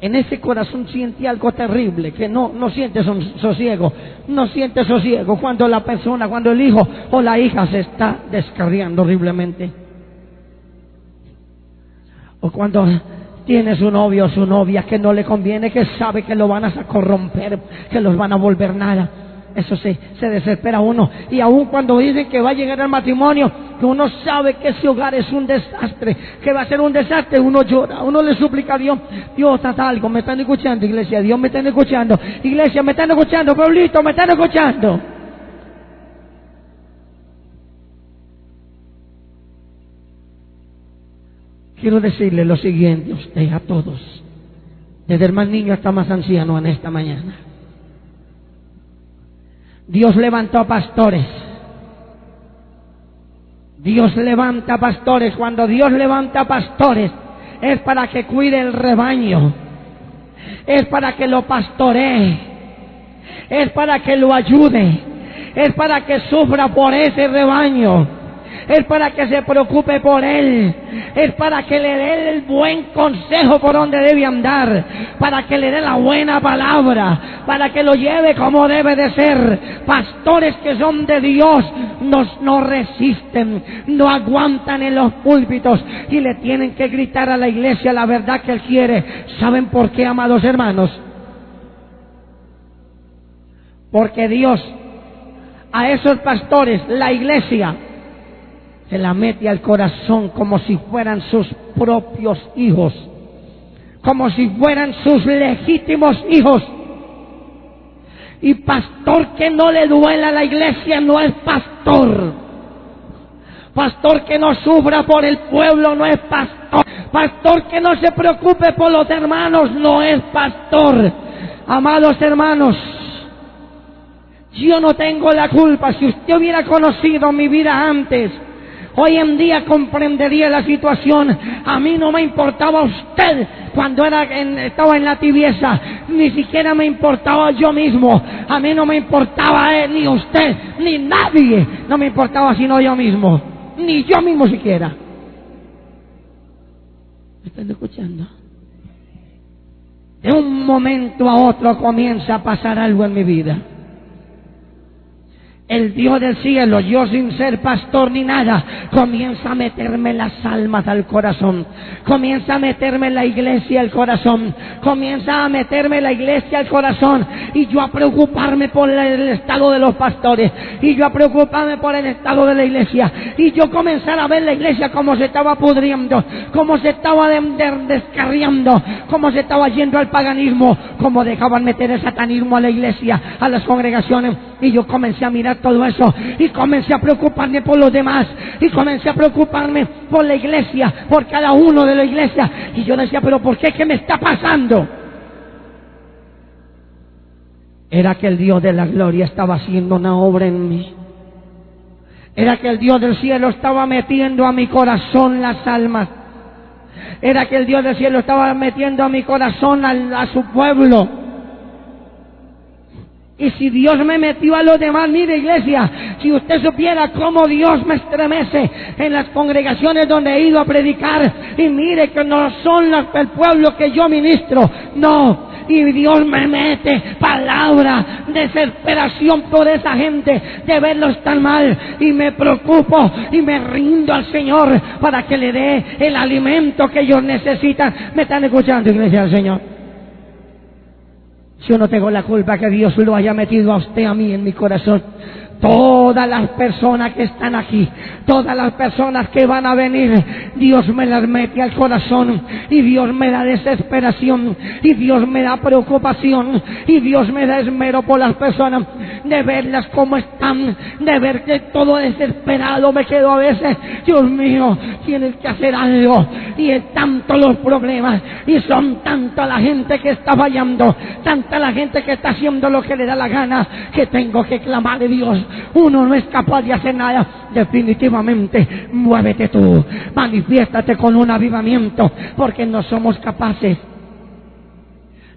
S2: en ese corazón siente algo terrible, que no, no siente sosiego, no siente sosiego cuando la persona, cuando el hijo o la hija se está descarriando horriblemente. O cuando tiene su novio o su novia que no le conviene, que sabe que lo van a corromper, que los van a volver nada. Eso sí, se desespera uno. Y aun cuando dicen que va a llegar al matrimonio, que uno sabe que ese hogar es un desastre, que va a ser un desastre, uno llora, uno le suplica a Dios, Dios, haz algo, me están escuchando, iglesia, Dios me están escuchando, iglesia, me están escuchando, pueblito, me están escuchando. Quiero decirle lo siguiente a usted, a todos, desde el más niño hasta más anciano en esta mañana. Dios levantó pastores. Dios levanta pastores. Cuando Dios levanta pastores es para que cuide el rebaño. Es para que lo pastoree. Es para que lo ayude. Es para que sufra por ese rebaño es para que se preocupe por él, es para que le dé el buen consejo por donde debe andar, para que le dé la buena palabra, para que lo lleve como debe de ser. Pastores que son de Dios nos, no resisten, no aguantan en los púlpitos y le tienen que gritar a la iglesia la verdad que él quiere. ¿Saben por qué, amados hermanos? Porque Dios a esos pastores, la iglesia, se la mete al corazón como si fueran sus propios hijos, como si fueran sus legítimos hijos. Y pastor que no le duela a la iglesia no es pastor. Pastor que no sufra por el pueblo no es pastor. Pastor que no se preocupe por los hermanos no es pastor. Amados hermanos, yo no tengo la culpa. Si usted hubiera conocido mi vida antes, Hoy en día comprendería la situación. A mí no me importaba usted cuando era estaba en la tibieza. Ni siquiera me importaba yo mismo. A mí no me importaba él, ni usted, ni nadie. No me importaba sino yo mismo. Ni yo mismo siquiera. ¿Me están escuchando? De un momento a otro comienza a pasar algo en mi vida el Dios del cielo, yo sin ser pastor ni nada, comienza a meterme las almas al corazón, comienza a meterme la iglesia al corazón, comienza a meterme la iglesia al corazón. Y yo a preocuparme por el estado de los pastores. Y yo a preocuparme por el estado de la iglesia. Y yo comenzar a ver la iglesia como se estaba pudriendo, como se estaba descarriando, como se estaba yendo al paganismo, como dejaban meter el satanismo a la iglesia, a las congregaciones y yo comencé a mirar todo eso y comencé a preocuparme por los demás y comencé a preocuparme por la iglesia, por cada uno de la iglesia. Y yo decía, pero ¿por qué? ¿Qué me está pasando? Era que el Dios de la gloria estaba haciendo una obra en mí. Era que el Dios del cielo estaba metiendo a mi corazón las almas. Era que el Dios del cielo estaba metiendo a mi corazón a su pueblo. Y si Dios me metió a los demás, mire iglesia, si usted supiera cómo Dios me estremece en las congregaciones donde he ido a predicar, y mire que no son el pueblo que yo ministro, no, y Dios me mete palabra, desesperación por esa gente de verlos tan mal y me preocupo y me rindo al Señor para que le dé el alimento que ellos necesitan. ¿Me están escuchando, iglesia del Señor? Yo no tengo la culpa que Dios lo haya metido a usted, a mí, en mi corazón. Todas las personas que están aquí, todas las personas que van a venir, Dios me las mete al corazón y Dios me da desesperación y Dios me da preocupación y Dios me da esmero por las personas de verlas como están, de ver que todo desesperado me quedo a veces. Dios mío, tienes que hacer algo y es tanto los problemas y son tanta la gente que está fallando, tanta la gente que está haciendo lo que le da la gana que tengo que clamar de Dios uno no es capaz de hacer nada, definitivamente muévete tú, manifiéstate con un avivamiento, porque no somos capaces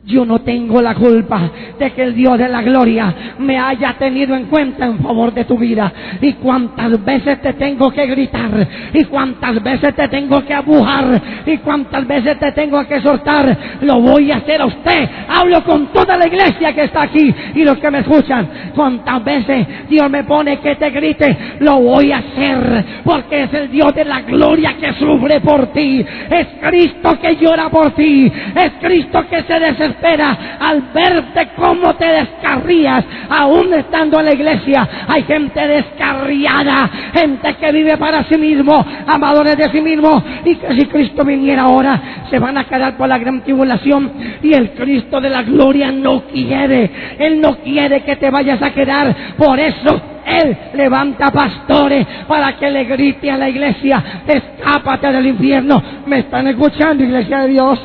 S2: yo no tengo la culpa de que el Dios de la gloria me haya tenido en cuenta en favor de tu vida. Y cuántas veces te tengo que gritar, y cuántas veces te tengo que abujar, y cuántas veces te tengo que soltar. Lo voy a hacer a usted. Hablo con toda la iglesia que está aquí y los que me escuchan. Cuántas veces Dios me pone que te grite, lo voy a hacer. Porque es el Dios de la gloria que sufre por ti. Es Cristo que llora por ti. Es Cristo que se desespera espera al verte cómo te descarrías, aún estando en la iglesia. Hay gente descarriada, gente que vive para sí mismo, amadores de sí mismo, y que si Cristo viniera ahora, se van a quedar por la gran tribulación. Y el Cristo de la gloria no quiere, Él no quiere que te vayas a quedar. Por eso él levanta pastores para que le grite a la iglesia, escápate del infierno. ¿Me están escuchando, iglesia de Dios?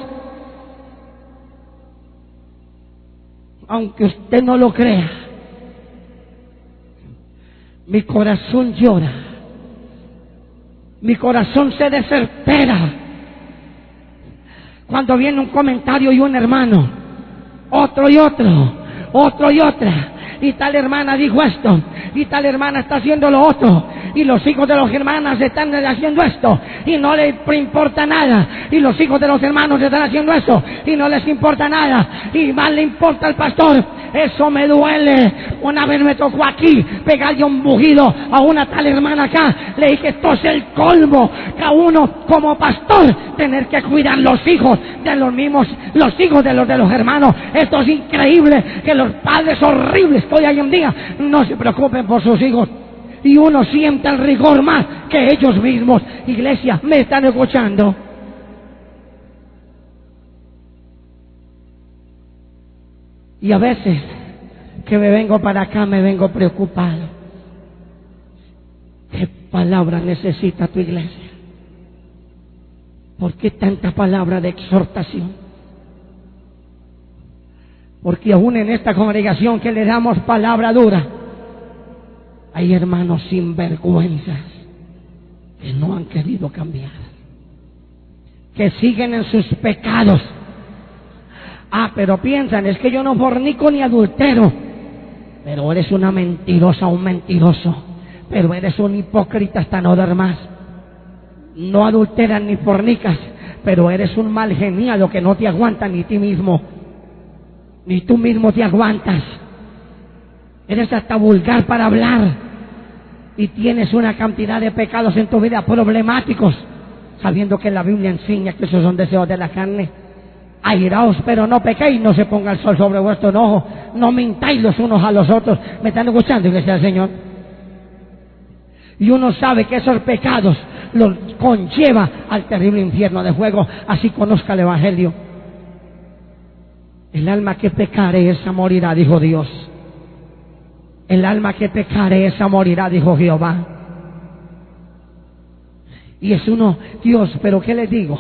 S2: Aunque usted no lo crea, mi corazón llora, mi corazón se desespera. Cuando viene un comentario y un hermano, otro y otro, otro y otra, y tal hermana dijo esto, y tal hermana está haciendo lo otro, y los hijos de los hermanos están haciendo esto y no les importa nada. Y los hijos de los hermanos están haciendo eso y no les importa nada. Y más le importa al pastor. Eso me duele. Una vez me tocó aquí pegarle un bujido a una tal hermana acá. Le dije, esto es el colmo. Que a uno como pastor tener que cuidar los hijos de los mismos, los hijos de los de los hermanos. Esto es increíble que los padres horribles que hoy hay en día no se preocupen por sus hijos y uno siente el rigor más que ellos mismos. Iglesia, ¿me están escuchando? Y a veces que me vengo para acá me vengo preocupado. ¿Qué palabra necesita tu iglesia? ¿Por qué tanta palabra de exhortación? Porque aún en esta congregación que le damos palabra dura, hay hermanos sin vergüenzas que no han querido cambiar, que siguen en sus pecados. Ah, pero piensan, es que yo no fornico ni adultero, pero eres una mentirosa, un mentiroso, pero eres un hipócrita hasta no dar más. No adulteras ni fornicas, pero eres un mal geniado que no te aguanta ni ti mismo, ni tú mismo te aguantas. Eres hasta vulgar para hablar y tienes una cantidad de pecados en tu vida problemáticos, sabiendo que la Biblia enseña que esos son deseos de la carne. Airaos, pero no pequéis, no se ponga el sol sobre vuestro enojo, no mintáis los unos a los otros. ¿Me están escuchando, iglesia del Señor? Y uno sabe que esos pecados los conlleva al terrible infierno de fuego, así conozca el Evangelio. El alma que pecare, esa morirá, dijo Dios. El alma que pecare, esa morirá, dijo Jehová. Y es uno, Dios, pero ¿qué le digo?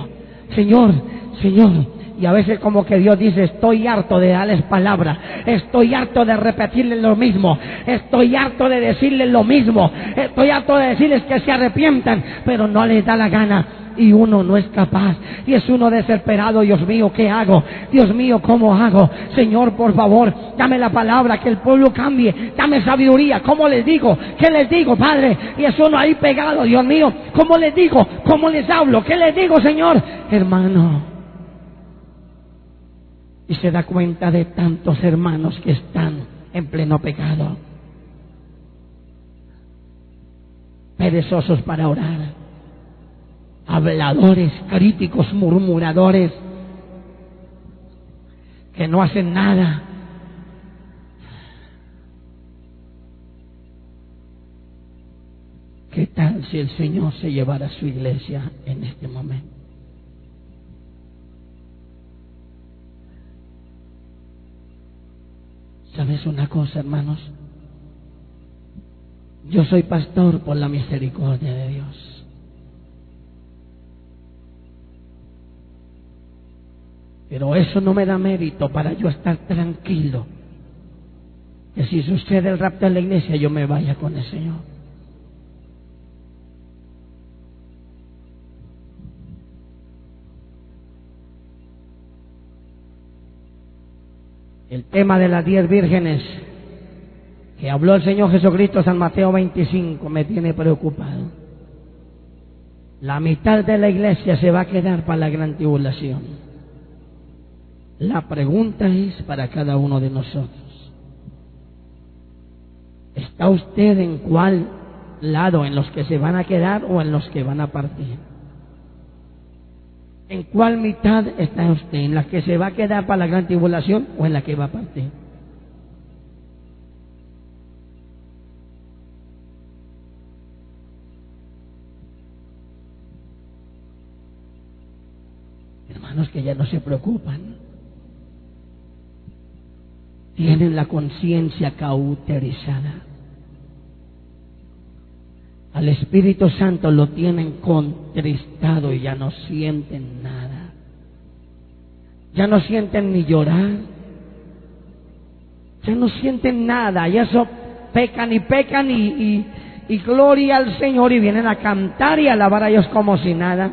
S2: Señor, Señor, y a veces como que Dios dice, estoy harto de darles palabra, estoy harto de repetirles lo mismo, estoy harto de decirles lo mismo, estoy harto de decirles que se arrepientan, pero no les da la gana y uno no es capaz. Y es uno desesperado, Dios mío, ¿qué hago? Dios mío, ¿cómo hago? Señor, por favor, dame la palabra, que el pueblo cambie, dame sabiduría. ¿Cómo les digo? ¿Qué les digo, Padre? Y es uno ahí pegado, Dios mío, ¿cómo les digo? ¿Cómo les hablo? ¿Qué les digo, Señor? Hermano, y se da cuenta de tantos hermanos que están en pleno pecado, perezosos para orar, habladores, críticos, murmuradores, que no hacen nada. ¿Qué tal si el Señor se llevara a su iglesia en este momento? ¿Sabes una cosa, hermanos? Yo soy pastor por la misericordia de Dios. Pero eso no me da mérito para yo estar tranquilo. Que si sucede el rapto en la iglesia, yo me vaya con el Señor. el tema de las diez vírgenes que habló el Señor Jesucristo San Mateo 25 me tiene preocupado. La mitad de la iglesia se va a quedar para la gran tribulación. La pregunta es para cada uno de nosotros. ¿Está usted en cuál lado? ¿En los que se van a quedar o en los que van a partir? ¿En cuál mitad está usted? ¿En la que se va a quedar para la gran tribulación o en la que va a partir? Hermanos que ya no se preocupan. Tienen la conciencia cauterizada al Espíritu Santo lo tienen contristado y ya no sienten nada. Ya no sienten ni llorar. Ya no sienten nada. Ya eso pecan y pecan y, y gloria al Señor y vienen a cantar y a alabar a Dios como si nada.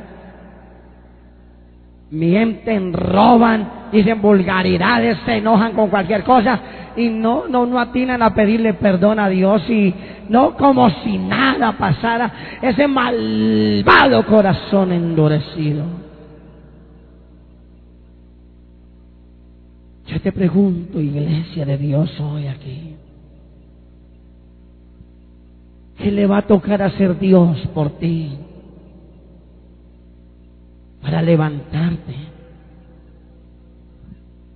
S2: Mienten, roban, dicen vulgaridades, se enojan con cualquier cosa y no, no, no atinan a pedirle perdón a Dios y no como si nada pasara, ese malvado corazón endurecido. Yo te pregunto, iglesia de Dios, hoy aquí, ¿qué le va a tocar hacer Dios por ti? Para levantarte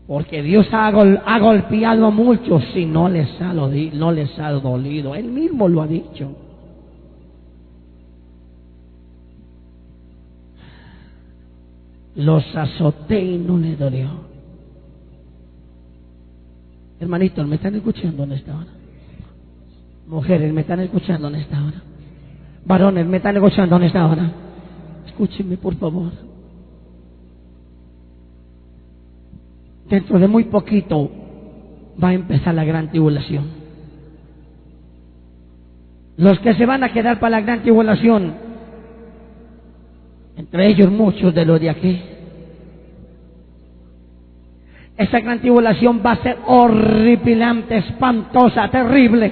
S2: porque Dios ha, golpeado a muchos si no les, ha, no les ha dolido. Él mismo lo ha dicho. Los azoté y no les dolió. Hermanitos, ¿me están escuchando en esta hora? Mujeres, ¿me están escuchando en esta hora? Varones, ¿me están escuchando en esta hora? Escúchenme, por favor. Dentro de muy poquito va a empezar la gran tribulación. Los que se van a quedar para la gran tribulación, entre ellos muchos de los de aquí, esa gran tribulación va a ser horripilante, espantosa, terrible.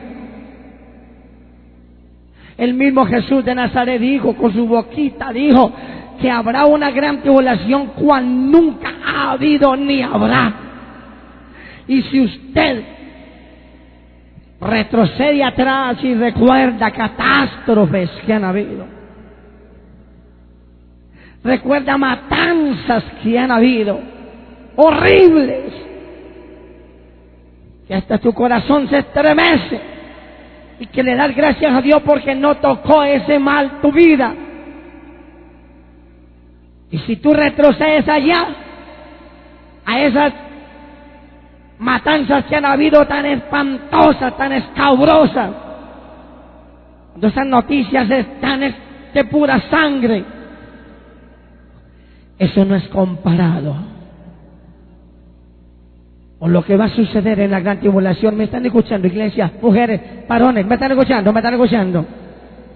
S2: El mismo Jesús de Nazaret dijo, con su boquita dijo, que habrá una gran tribulación cual nunca ha habido ni habrá. Y si usted retrocede atrás y recuerda catástrofes que han habido, recuerda matanzas que han habido, horribles, que hasta tu corazón se estremece y que le das gracias a Dios porque no tocó ese mal tu vida. Y si tú retrocedes allá, a esas matanzas que han habido tan espantosas, tan escabrosas, cuando esas noticias están de pura sangre, eso no es comparado con lo que va a suceder en la gran tribulación. ¿Me están escuchando, iglesia? Mujeres, varones, ¿me están escuchando? ¿Me están escuchando?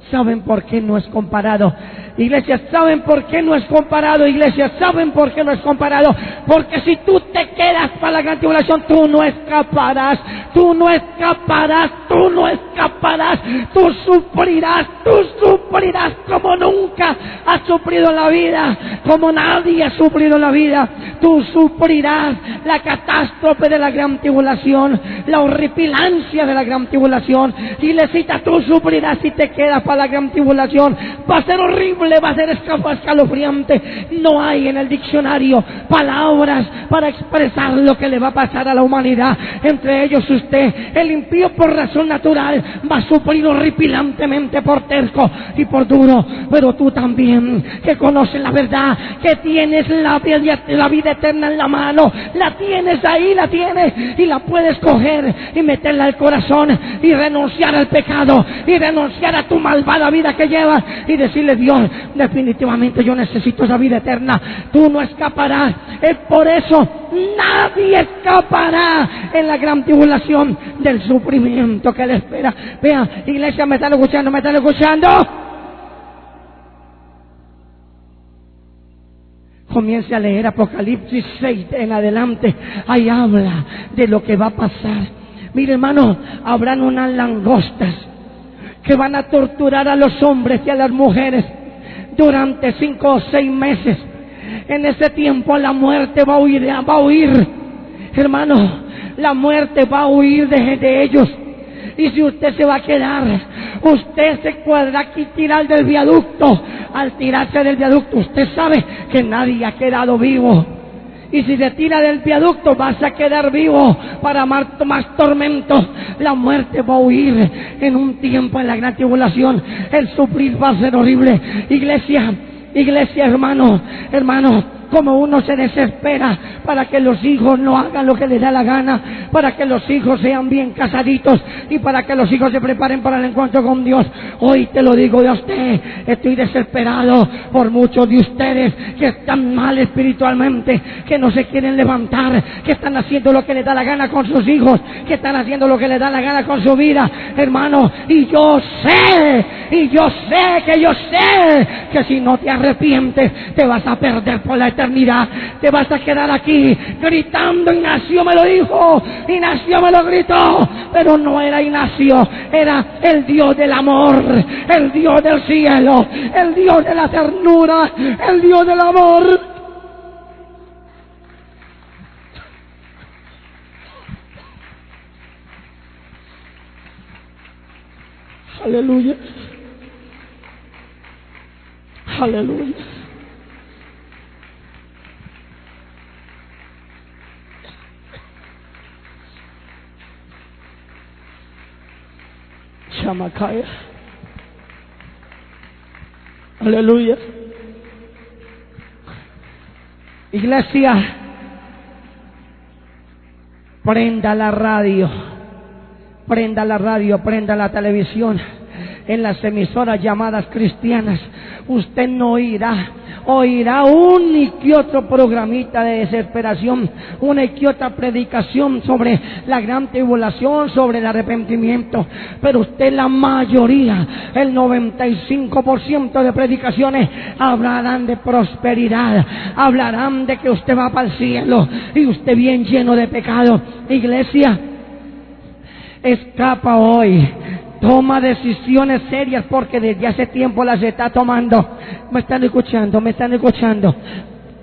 S2: ¿Saben por qué no es comparado? Iglesias, ¿saben por qué no es comparado? Iglesias, ¿saben por qué no es comparado? Porque si tú te quedas para la gran tribulación, tú no escaparás, tú no escaparás, tú no escaparás, tú sufrirás, tú sufrirás como nunca has sufrido en la vida, como nadie ha sufrido en la vida, tú sufrirás la catástrofe de la gran tribulación, la horripilancia de la gran tribulación, y le cita, tú sufrirás si te quedas para la gran tribulación, va a ser horrible, va a ser escalofriante, no hay en el diccionario palabras para expresar lo que le va a pasar a la humanidad. Entre ellos usted, el impío por razón natural, va a sufrir horripilantemente por terco y por duro. Pero tú también, que conoces la verdad, que tienes la vida, la vida eterna en la mano, la tienes ahí, la tienes y la puedes coger y meterla al corazón y renunciar al pecado y renunciar a tu malvada vida que llevas y decirle Dios, definitivamente yo necesito esa vida eterna. Tú no escaparás. Es por eso nadie escapará en la gran tribulación del sufrimiento que le espera. Vea, iglesia, me están escuchando, me están escuchando. Comience a leer Apocalipsis 6 en adelante. Ahí habla de lo que va a pasar. Mire, hermano, habrán unas langostas que van a torturar a los hombres y a las mujeres durante cinco o seis meses. En ese tiempo la muerte va a huir, va a huir. Hermano, la muerte va a huir de, ellos. Y si usted se va a quedar, usted se podrá tirar del viaducto. Al tirarse del viaducto, usted sabe que nadie ha quedado vivo. Y si se tira del viaducto, vas a quedar vivo para más, más tormento. La muerte va a huir en un tiempo en la gran tribulación. El sufrir va a ser horrible. Iglesia, iglesia, hermano, hermano como uno se desespera para que los hijos no hagan lo que les da la gana, para que los hijos sean bien casaditos y para que los hijos se preparen para el encuentro con Dios. Hoy te lo digo de usted, estoy desesperado por muchos de ustedes que están mal espiritualmente, que no se quieren levantar, que están haciendo lo que les da la gana con sus hijos, que están haciendo lo que les da la gana con su vida, hermano. Y yo sé, y yo sé que yo sé que si no te arrepientes, te vas a perder por la eternidad eternidad. Te vas a quedar aquí gritando. Ignacio me lo dijo. Ignacio me lo gritó. Pero no era Ignacio. Era el Dios del amor. El Dios del cielo. El Dios de la ternura. El Dios del amor. Aleluya. Aleluya. Chamacaya. Aleluya. Iglesia, prenda la radio, prenda la radio, prenda la televisión en las emisoras llamadas cristianas. Usted no oirá oirá un y que otro programita de desesperación, una y que otra predicación sobre la gran tribulación, sobre el arrepentimiento. Pero usted la mayoría, el 95% de predicaciones hablarán de prosperidad, hablarán de que usted va para el cielo y usted bien lleno de pecado. Iglesia, escapa hoy Toma decisiones serias porque desde hace tiempo las está tomando. Me están escuchando, me están escuchando.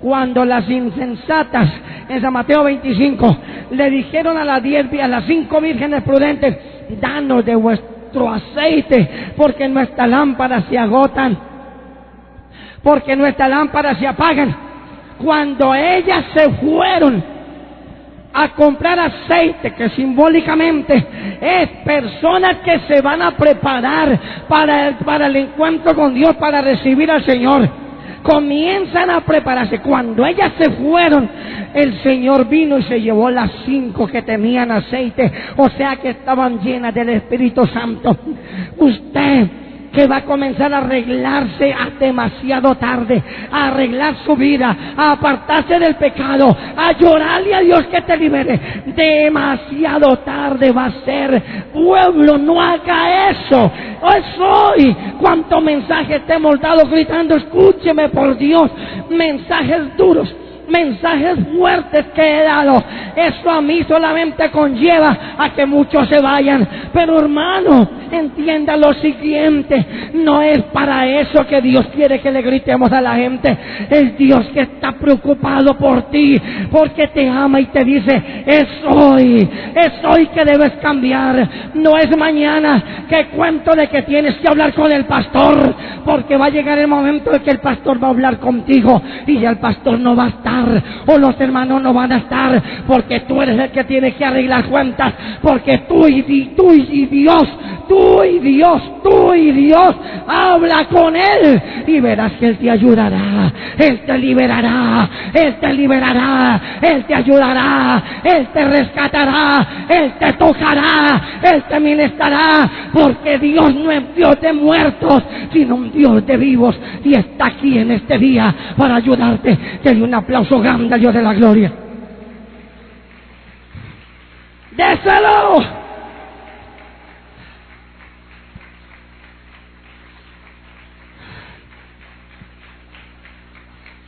S2: Cuando las insensatas en San Mateo 25 le dijeron a las diez, a las cinco vírgenes prudentes, danos de vuestro aceite porque nuestras lámparas se agotan, porque nuestras lámparas se apagan. Cuando ellas se fueron, a comprar aceite, que simbólicamente es personas que se van a preparar para el, para el encuentro con Dios, para recibir al Señor. Comienzan a prepararse. Cuando ellas se fueron, el Señor vino y se llevó las cinco que tenían aceite, o sea que estaban llenas del Espíritu Santo. Usted que va a comenzar a arreglarse demasiado tarde, a arreglar su vida, a apartarse del pecado, a llorarle a Dios que te libere. Demasiado tarde va a ser. Pueblo, no haga eso. Es hoy. Cuánto mensaje te hemos dado gritando, escúcheme por Dios. Mensajes duros mensajes fuertes que he dado. Eso a mí solamente conlleva a que muchos se vayan. Pero hermano, entienda lo siguiente, no es para eso que Dios quiere que le gritemos a la gente. Es Dios que está preocupado por ti, porque te ama y te dice, es hoy, es hoy que debes cambiar. No es mañana que cuento de que tienes que hablar con el pastor, porque va a llegar el momento en que el pastor va a hablar contigo y ya el pastor no va a estar, o los hermanos no van a estar, porque tú eres el que tiene que arreglar cuentas, porque tú y, tú y Dios, tú y Dios, tú y Dios, habla con Él y verás que Él te ayudará, Él te liberará, Él te liberará, Él te ayudará, Él te rescatará, Él te tocará, Él te ministrará, porque Dios no es Dios de muertos, sino un Dios de vivos y está aquí en este día para ayudarte. Un aplauso grande al Dios de la gloria. ¡Déselo!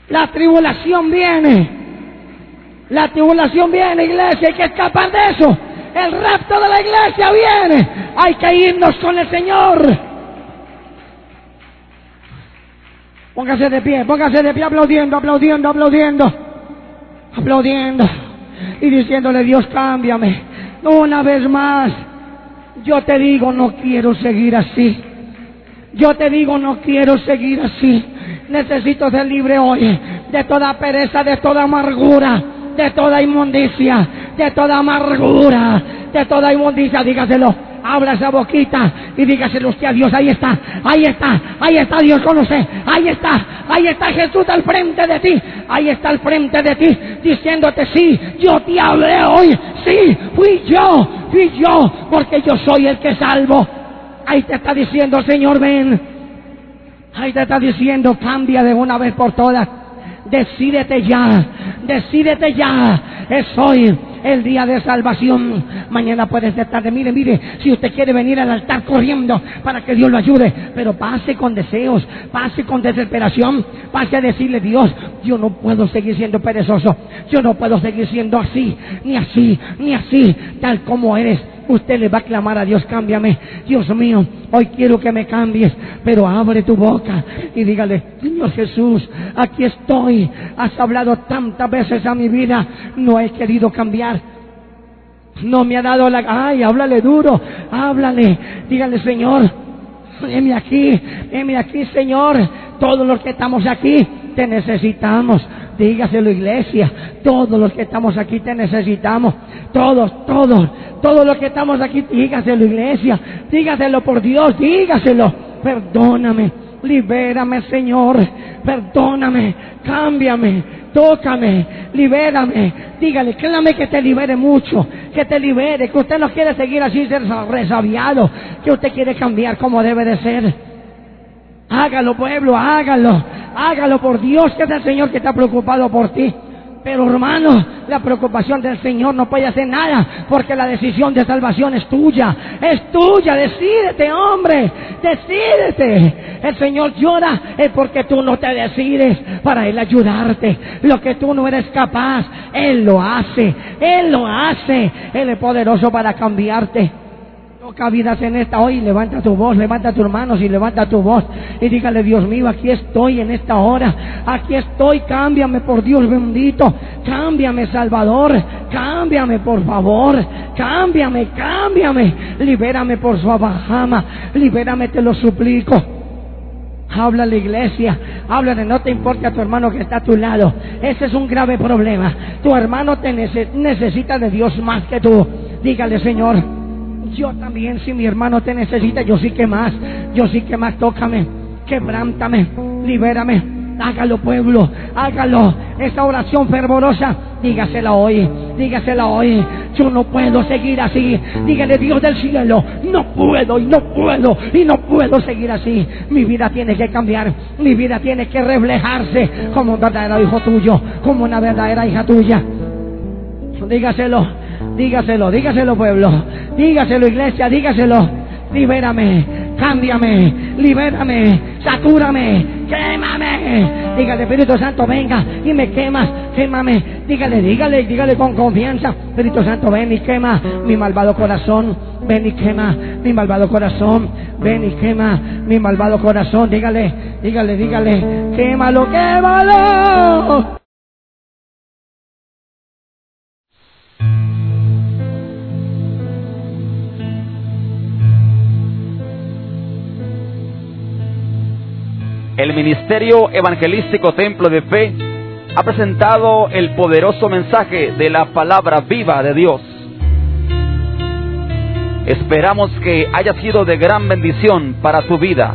S2: La tribulación viene. La tribulación viene, iglesia. Hay que escapar de eso. El rapto de la iglesia viene. Hay que irnos con el Señor. Póngase de pie, póngase de pie aplaudiendo, aplaudiendo, aplaudiendo. Aplaudiendo. Y diciéndole, Dios, cámbiame. Una vez más. Yo te digo, no quiero seguir así. Yo te digo, no quiero seguir así. Necesito ser libre hoy de toda pereza, de toda amargura, de toda inmundicia, de toda amargura, de toda inmundicia. Dígaselo. Abra esa boquita y dígaselo usted a Dios. Ahí está, ahí está, ahí está Dios con usted. Ahí está, ahí está Jesús al frente de ti. Ahí está al frente de ti diciéndote, sí, yo te hablé hoy. Sí, fui yo, fui yo, porque yo soy el que salvo. Ahí te está diciendo, Señor, ven. Ahí te está diciendo, cambia de una vez por todas. Decídete ya, decídete ya. Es hoy el día de salvación. Mañana puedes estar de, mire, mire, si usted quiere venir al altar corriendo para que Dios lo ayude, pero pase con deseos, pase con desesperación, pase a decirle, Dios, yo no puedo seguir siendo perezoso, yo no puedo seguir siendo así, ni así, ni así, tal como eres usted le va a clamar a Dios, cámbiame. Dios mío, hoy quiero que me cambies, pero abre tu boca y dígale, Señor Jesús, aquí estoy. Has hablado tantas veces a mi vida, no he querido cambiar. No me ha dado la... Ay, háblale duro, háblale. Dígale, Señor, heme aquí, heme aquí, Señor. Todos los que estamos aquí, te necesitamos. Dígaselo, iglesia. Todos los que estamos aquí te necesitamos. Todos, todos, todos los que estamos aquí, dígaselo, iglesia. Dígaselo por Dios, dígaselo. Perdóname, libérame, Señor. Perdóname, cámbiame, tócame, libérame. Dígale, créame que te libere mucho, que te libere, que usted no quiere seguir así resabiado, que usted quiere cambiar como debe de ser. Hágalo, pueblo, hágalo. Hágalo por Dios, que es el Señor que está preocupado por ti. Pero hermano, la preocupación del Señor no puede hacer nada, porque la decisión de salvación es tuya, es tuya, decídete hombre, decídete. El Señor llora es porque tú no te decides para Él ayudarte. Lo que tú no eres capaz, Él lo hace, Él lo hace, Él es poderoso para cambiarte vidas en esta hoy. Levanta tu voz, levanta tus manos y levanta tu voz. Y dígale, Dios mío, aquí estoy en esta hora. Aquí estoy, cámbiame por Dios bendito. Cámbiame, Salvador. Cámbiame, por favor. Cámbiame, cámbiame. Libérame por su abajama. Libérame, te lo suplico. Habla a la iglesia, háblale, no te importa a tu hermano que está a tu lado. Ese es un grave problema. Tu hermano te necesita de Dios más que tú. Dígale, Señor, yo también, si mi hermano te necesita, yo sí que más, yo sí que más, tócame, quebrántame, libérame, hágalo pueblo, hágalo, esa oración fervorosa, dígasela hoy, dígasela hoy, yo no puedo seguir así, dígale Dios del cielo, no puedo y no puedo y no puedo seguir así, mi vida tiene que cambiar, mi vida tiene que reflejarse como un verdadero hijo tuyo, como una verdadera hija tuya, dígaselo Dígaselo, dígaselo pueblo. Dígaselo iglesia, dígaselo. Libérame, cámbiame, libérame, satúrame, quémame. Dígale, Espíritu Santo, venga y me quema, quémame. Dígale, dígale, dígale con confianza. Espíritu Santo, ven y quema mi malvado corazón. Ven y quema mi malvado corazón. Ven y quema mi malvado corazón. Dígale, dígale, dígale, quémalo, quémalo.
S1: El Ministerio Evangelístico Templo de Fe ha presentado el poderoso mensaje de la palabra viva de Dios. Esperamos que haya sido de gran bendición para tu vida